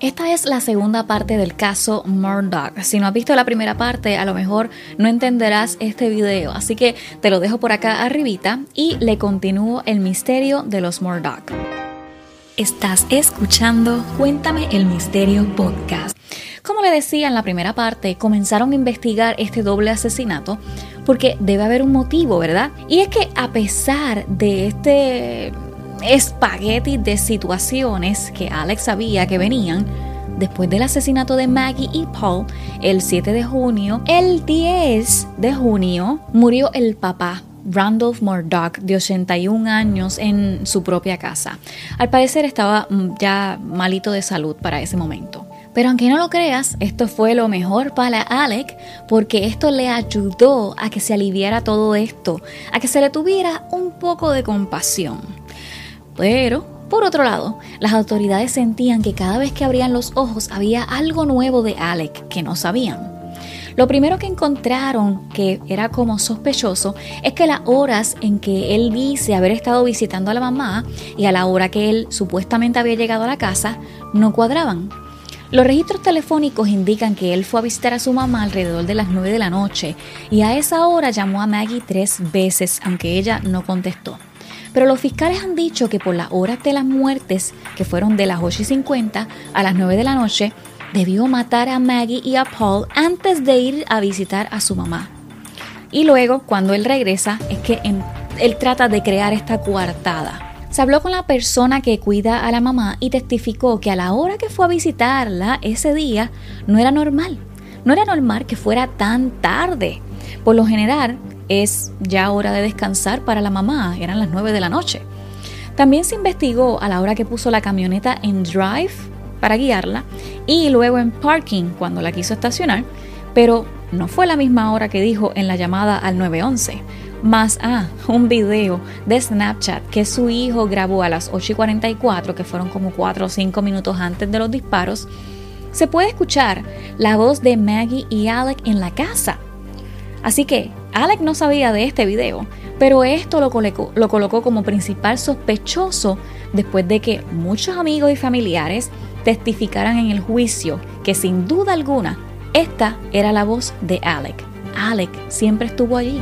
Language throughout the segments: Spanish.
Esta es la segunda parte del caso Murdoch. Si no has visto la primera parte, a lo mejor no entenderás este video, así que te lo dejo por acá arribita y le continúo el misterio de los Murdoch. Estás escuchando Cuéntame el Misterio Podcast. Como le decía en la primera parte, comenzaron a investigar este doble asesinato porque debe haber un motivo, ¿verdad? Y es que a pesar de este espagueti de situaciones que Alex sabía que venían, después del asesinato de Maggie y Paul el 7 de junio, el 10 de junio murió el papá Randolph Murdoch, de 81 años, en su propia casa. Al parecer estaba mm, ya malito de salud para ese momento. Pero aunque no lo creas, esto fue lo mejor para Alec porque esto le ayudó a que se aliviara todo esto, a que se le tuviera un poco de compasión. Pero, por otro lado, las autoridades sentían que cada vez que abrían los ojos había algo nuevo de Alec que no sabían. Lo primero que encontraron que era como sospechoso es que las horas en que él dice haber estado visitando a la mamá y a la hora que él supuestamente había llegado a la casa no cuadraban. Los registros telefónicos indican que él fue a visitar a su mamá alrededor de las 9 de la noche y a esa hora llamó a Maggie tres veces, aunque ella no contestó. Pero los fiscales han dicho que por las horas de las muertes, que fueron de las 8 y 50 a las 9 de la noche, debió matar a Maggie y a Paul antes de ir a visitar a su mamá. Y luego, cuando él regresa, es que él trata de crear esta coartada. Se habló con la persona que cuida a la mamá y testificó que a la hora que fue a visitarla ese día no era normal. No era normal que fuera tan tarde. Por lo general, es ya hora de descansar para la mamá, eran las 9 de la noche. También se investigó a la hora que puso la camioneta en drive para guiarla y luego en parking cuando la quiso estacionar, pero no fue la misma hora que dijo en la llamada al 911. Más ah, un video de Snapchat que su hijo grabó a las 8 y 44, que fueron como 4 o 5 minutos antes de los disparos, se puede escuchar la voz de Maggie y Alec en la casa. Así que Alec no sabía de este video, pero esto lo colocó, lo colocó como principal sospechoso después de que muchos amigos y familiares testificaran en el juicio que sin duda alguna esta era la voz de Alec. Alec siempre estuvo allí.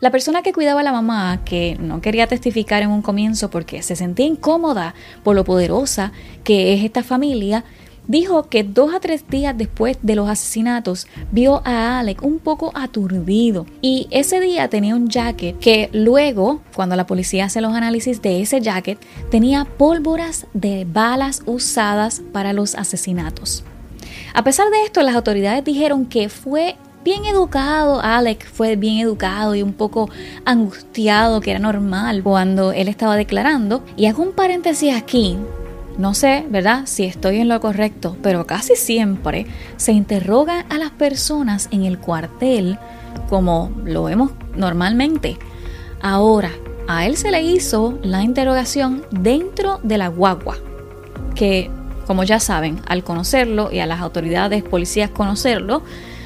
La persona que cuidaba a la mamá, que no quería testificar en un comienzo porque se sentía incómoda por lo poderosa que es esta familia, dijo que dos a tres días después de los asesinatos vio a Alec un poco aturdido y ese día tenía un jacket que luego, cuando la policía hace los análisis de ese jacket, tenía pólvoras de balas usadas para los asesinatos. A pesar de esto, las autoridades dijeron que fue bien educado, Alec fue bien educado y un poco angustiado, que era normal cuando él estaba declarando. Y hago un paréntesis aquí, no sé, ¿verdad? Si estoy en lo correcto, pero casi siempre se interroga a las personas en el cuartel como lo vemos normalmente. Ahora, a él se le hizo la interrogación dentro de la guagua, que como ya saben, al conocerlo y a las autoridades policías conocerlo,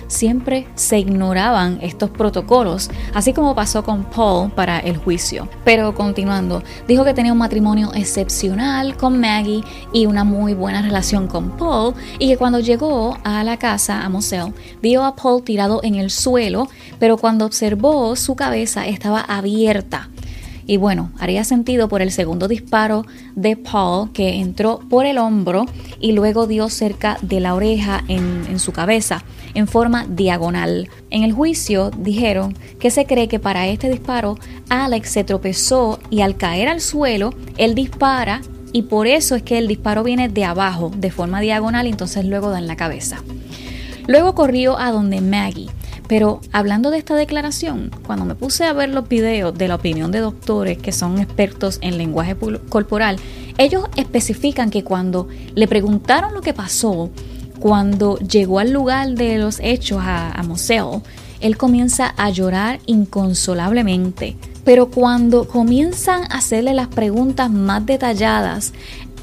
siempre se ignoraban estos protocolos, así como pasó con Paul para el juicio. Pero continuando, dijo que tenía un matrimonio excepcional con Maggie y una muy buena relación con Paul y que cuando llegó a la casa, a Moselle, vio a Paul tirado en el suelo, pero cuando observó su cabeza estaba abierta. Y bueno, haría sentido por el segundo disparo de Paul que entró por el hombro y luego dio cerca de la oreja en, en su cabeza en forma diagonal. En el juicio dijeron que se cree que para este disparo Alex se tropezó y al caer al suelo él dispara y por eso es que el disparo viene de abajo de forma diagonal y entonces luego da en la cabeza. Luego corrió a donde Maggie. Pero hablando de esta declaración, cuando me puse a ver los videos de la opinión de doctores que son expertos en lenguaje corporal, ellos especifican que cuando le preguntaron lo que pasó, cuando llegó al lugar de los hechos a, a él comienza a llorar inconsolablemente. Pero cuando comienzan a hacerle las preguntas más detalladas,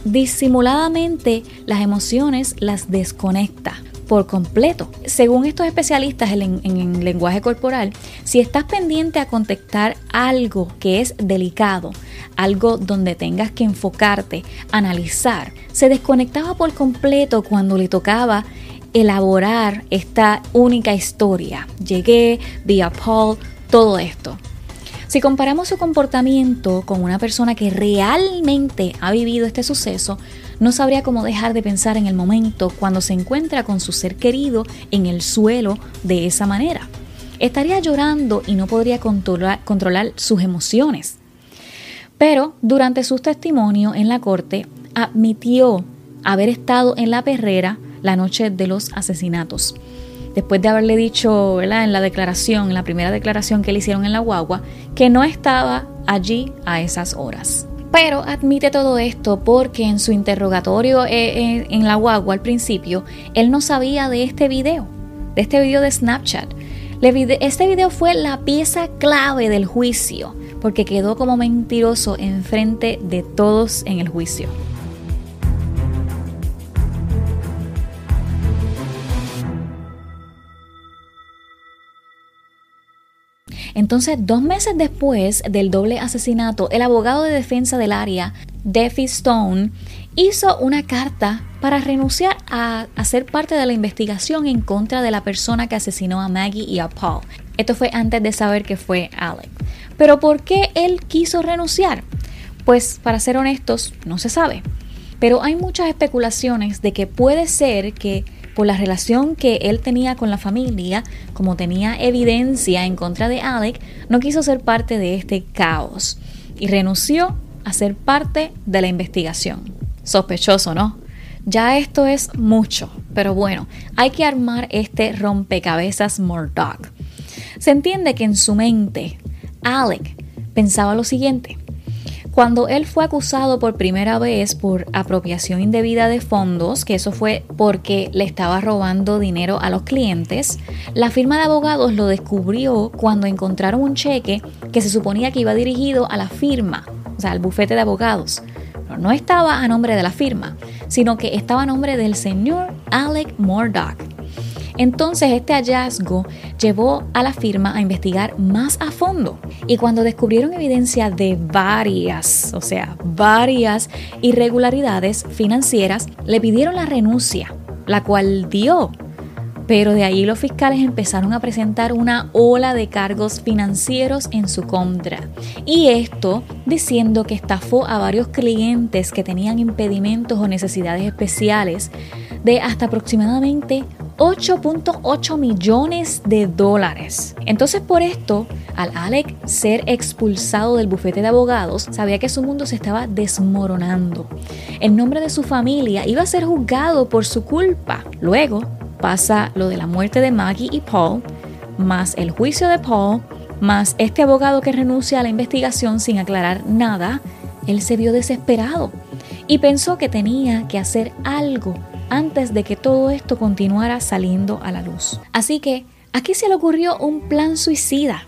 disimuladamente las emociones las desconecta. Por completo. Según estos especialistas en, en, lenguaje corporal, si estás pendiente a contestar algo que es delicado, algo donde tengas que enfocarte, analizar, se desconectaba por completo cuando le tocaba elaborar esta única historia. Llegué, vi a Paul, todo esto. Si comparamos su comportamiento con una persona que realmente ha vivido este suceso, no sabría cómo dejar de pensar en el momento cuando se encuentra con su ser querido en el suelo de esa manera. Estaría llorando y no podría controlar, sus emociones. Pero durante su testimonio en la corte admitió haber estado en la perrera la noche de los asesinatos después de haberle dicho en la declaración, en la primera declaración que le hicieron en la guagua, que no estaba allí a esas horas. Pero admite todo esto porque en su interrogatorio eh, eh, en la guagua al principio, él no sabía de este video, de este video de Snapchat. Este video fue la pieza clave del juicio, porque quedó como mentiroso enfrente de todos en el juicio. Entonces, dos meses después del doble asesinato, el abogado de defensa del área, Defi Stone, hizo una carta para renunciar a, ser parte de la investigación en contra de la persona que asesinó a Maggie y a Paul. Esto fue antes de saber que fue Alec. Pero ¿por qué él quiso renunciar? Pues para ser honestos, no se sabe. Pero hay muchas especulaciones de que puede ser que por la relación que él tenía con la familia, como tenía evidencia en contra de Alec, no quiso ser parte de este caos y renunció a ser parte de la investigación. Sospechoso, ¿no? Ya esto es mucho, pero bueno, hay que armar este rompecabezas Murdoch. Se entiende que en su mente, Alec pensaba lo siguiente. Cuando él fue acusado por primera vez por apropiación indebida de fondos, que eso fue porque le estaba robando dinero a los clientes, la firma de abogados lo descubrió cuando encontraron un cheque que se suponía que iba dirigido a la firma, o sea, al bufete de abogados. Pero no estaba a nombre de la firma, sino que estaba a nombre del señor Alec Murdoch. Entonces este hallazgo llevó a la firma a investigar más a fondo y cuando descubrieron evidencia de varias, o sea, varias irregularidades financieras, le pidieron la renuncia, la cual dio. Pero de ahí los fiscales empezaron a presentar una ola de cargos financieros en su contra. Y esto diciendo que estafó a varios clientes que tenían impedimentos o necesidades especiales de hasta aproximadamente 8.8 millones de dólares. Entonces por esto, al Alec ser expulsado del bufete de abogados, sabía que su mundo se estaba desmoronando. El nombre de su familia iba a ser juzgado por su culpa. Luego pasa lo de la muerte de Maggie y Paul, más el juicio de Paul, más este abogado que renuncia a la investigación sin aclarar nada. Él se vio desesperado y pensó que tenía que hacer algo antes de que todo esto continuara saliendo a la luz. Así que aquí se le ocurrió un plan suicida.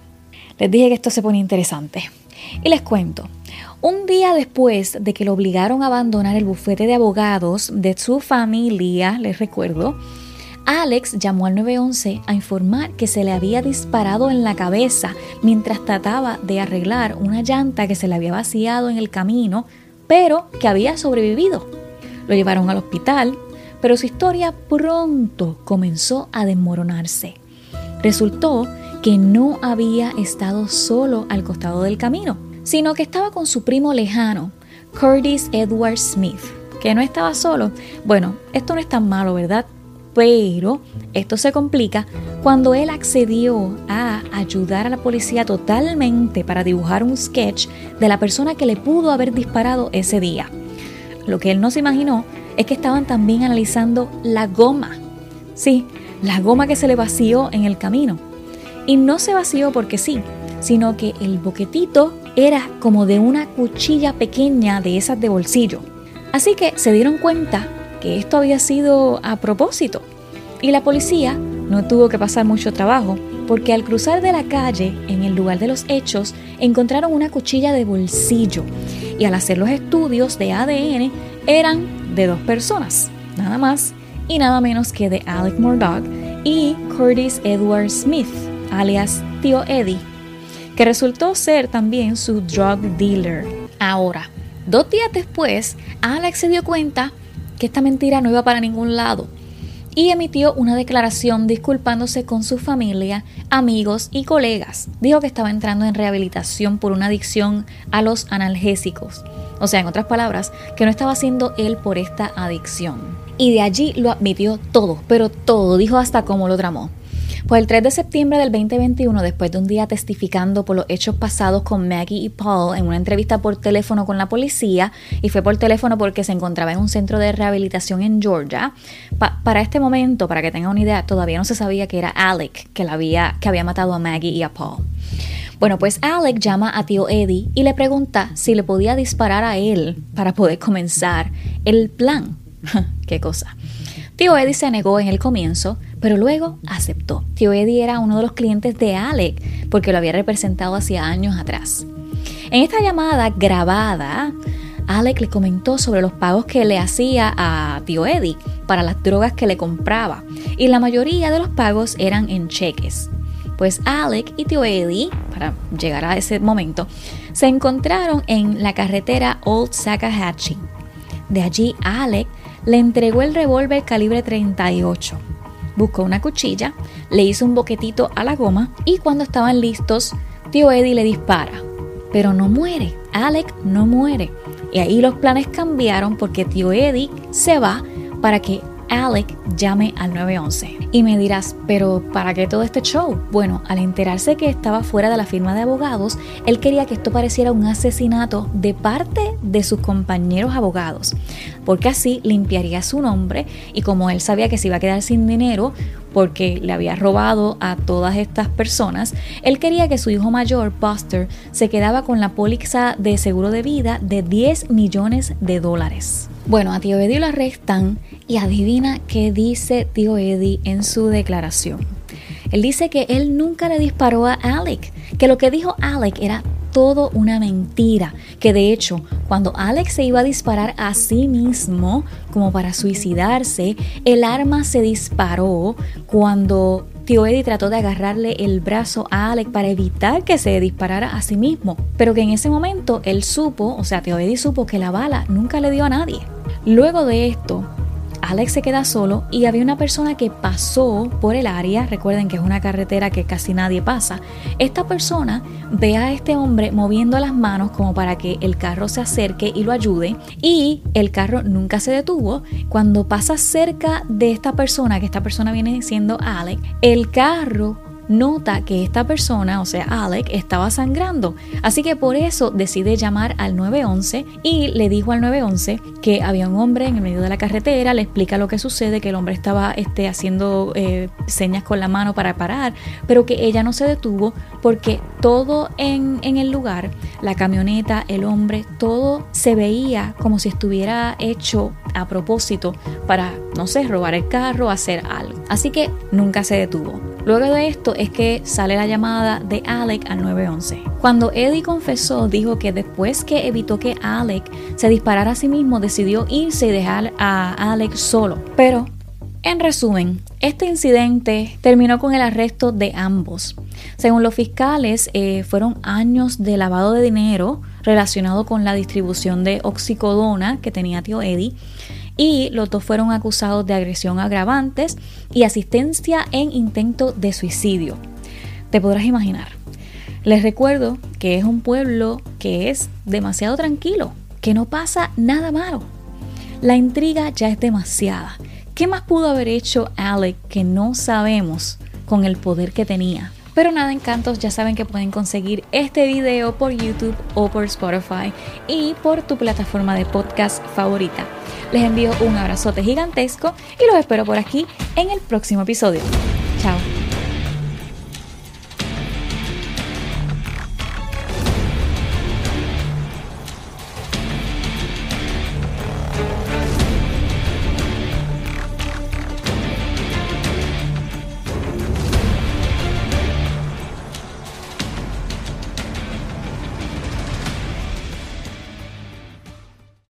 Les dije que esto se pone interesante. Y les cuento, un día después de que lo obligaron a abandonar el bufete de abogados de su familia, les recuerdo, Alex llamó al 911 a informar que se le había disparado en la cabeza mientras trataba de arreglar una llanta que se le había vaciado en el camino, pero que había sobrevivido. Lo llevaron al hospital pero su historia pronto comenzó a desmoronarse. Resultó que no había estado solo al costado del camino, sino que estaba con su primo lejano, Curtis Edward Smith, que no estaba solo. Bueno, esto no es tan malo, ¿verdad? Pero esto se complica cuando él accedió a ayudar a la policía totalmente para dibujar un sketch de la persona que le pudo haber disparado ese día. Lo que él no se imaginó es que estaban también analizando la goma. Sí, la goma que se le vació en el camino. Y no se vació porque sí, sino que el boquetito era como de una cuchilla pequeña de esas de bolsillo. Así que se dieron cuenta que esto había sido a propósito. Y la policía no tuvo que pasar mucho trabajo, porque al cruzar de la calle, en el lugar de los hechos, encontraron una cuchilla de bolsillo. Y al hacer los estudios de ADN, eran de dos personas, nada más y nada menos que de Alec Murdoch y Curtis Edward Smith, alias Tío Eddie, que resultó ser también su drug dealer. Ahora, dos días después, Alex se dio cuenta que esta mentira no iba para ningún lado y emitió una declaración disculpándose con su familia, amigos y colegas. Dijo que estaba entrando en rehabilitación por una adicción a los analgésicos. O sea, en otras palabras, que no estaba haciendo él por esta adicción. Y de allí lo admitió todo, pero todo, dijo hasta cómo lo tramó. Pues el 3 de septiembre del 2021, después de un día testificando por los hechos pasados con Maggie y Paul en una entrevista por teléfono con la policía, y fue por teléfono porque se encontraba en un centro de rehabilitación en Georgia, para este momento, para que tengan una idea, todavía no se sabía que era Alec que, la había, que había matado a Maggie y a Paul. Bueno, pues Alec llama a tío Eddie y le pregunta si le podía disparar a él para poder comenzar el plan. ¿Qué cosa? Tío Eddie se negó en el comienzo, pero luego aceptó. Tío Eddie era uno de los clientes de Alec porque lo había representado hacía años atrás. En esta llamada grabada, Alec le comentó sobre los pagos que le hacía a tío Eddie para las drogas que le compraba y la mayoría de los pagos eran en cheques. Pues Alec y tío Eddie, para llegar a ese momento, se encontraron en la carretera Old Sakahatchee. De allí Alec le entregó el revólver calibre 38. Buscó una cuchilla, le hizo un boquetito a la goma y cuando estaban listos, tío Eddie le dispara. Pero no muere, Alec no muere. Y ahí los planes cambiaron porque tío Eddie se va para que Alec llame al 911. Y me dirás, pero ¿para qué todo este show? Bueno, al enterarse que estaba fuera de la firma de abogados, él quería que esto pareciera un asesinato de parte de sus compañeros abogados, porque así limpiaría su nombre y como él sabía que se iba a quedar sin dinero, porque le había robado a todas estas personas, él quería que su hijo mayor, Buster, se quedaba con la póliza de seguro de vida de 10 millones de dólares. Bueno, a tío Eddie lo arrestan y adivina qué dice tío Eddie en su declaración. Él dice que él nunca le disparó a Alec, que lo que dijo Alec era todo una mentira, que de hecho cuando Alex se iba a disparar a sí mismo como para suicidarse, el arma se disparó cuando Tío Eddie trató de agarrarle el brazo a Alex para evitar que se disparara a sí mismo, pero que en ese momento él supo, o sea, Tío Eddie supo que la bala nunca le dio a nadie. Luego de esto, Alex se queda solo y había una persona que pasó por el área, recuerden que es una carretera que casi nadie pasa, esta persona ve a este hombre moviendo las manos como para que el carro se acerque y lo ayude y el carro nunca se detuvo. Cuando pasa cerca de esta persona, que esta persona viene siendo Alex, el carro nota que esta persona, o sea, Alec, estaba sangrando. Así que por eso decide llamar al 911 y le dijo al 911 que había un hombre en el medio de la carretera, le explica lo que sucede, que el hombre estaba este, haciendo eh, señas con la mano para parar, pero que ella no se detuvo porque todo en, en el lugar, la camioneta, el hombre, todo se veía como si estuviera hecho a propósito para, no sé, robar el carro, hacer algo. Así que nunca se detuvo. Luego de esto es que sale la llamada de Alec al 911. Cuando Eddie confesó, dijo que después que evitó que Alec se disparara a sí mismo, decidió irse y dejar a Alec solo. Pero, en resumen, este incidente terminó con el arresto de ambos. Según los fiscales, eh, fueron años de lavado de dinero relacionado con la distribución de oxicodona que tenía tío Eddie y los dos fueron acusados de agresión agravantes y asistencia en intento de suicidio. Te podrás imaginar. Les recuerdo que es un pueblo que es demasiado tranquilo, que no pasa nada malo. La intriga ya es demasiada. ¿Qué más pudo haber hecho Alec que no sabemos con el poder que tenía? Pero nada, encantos, ya saben que pueden conseguir este video por YouTube o por Spotify y por tu plataforma de podcast favorita. Les envío un abrazote gigantesco y los espero por aquí en el próximo episodio. Chao.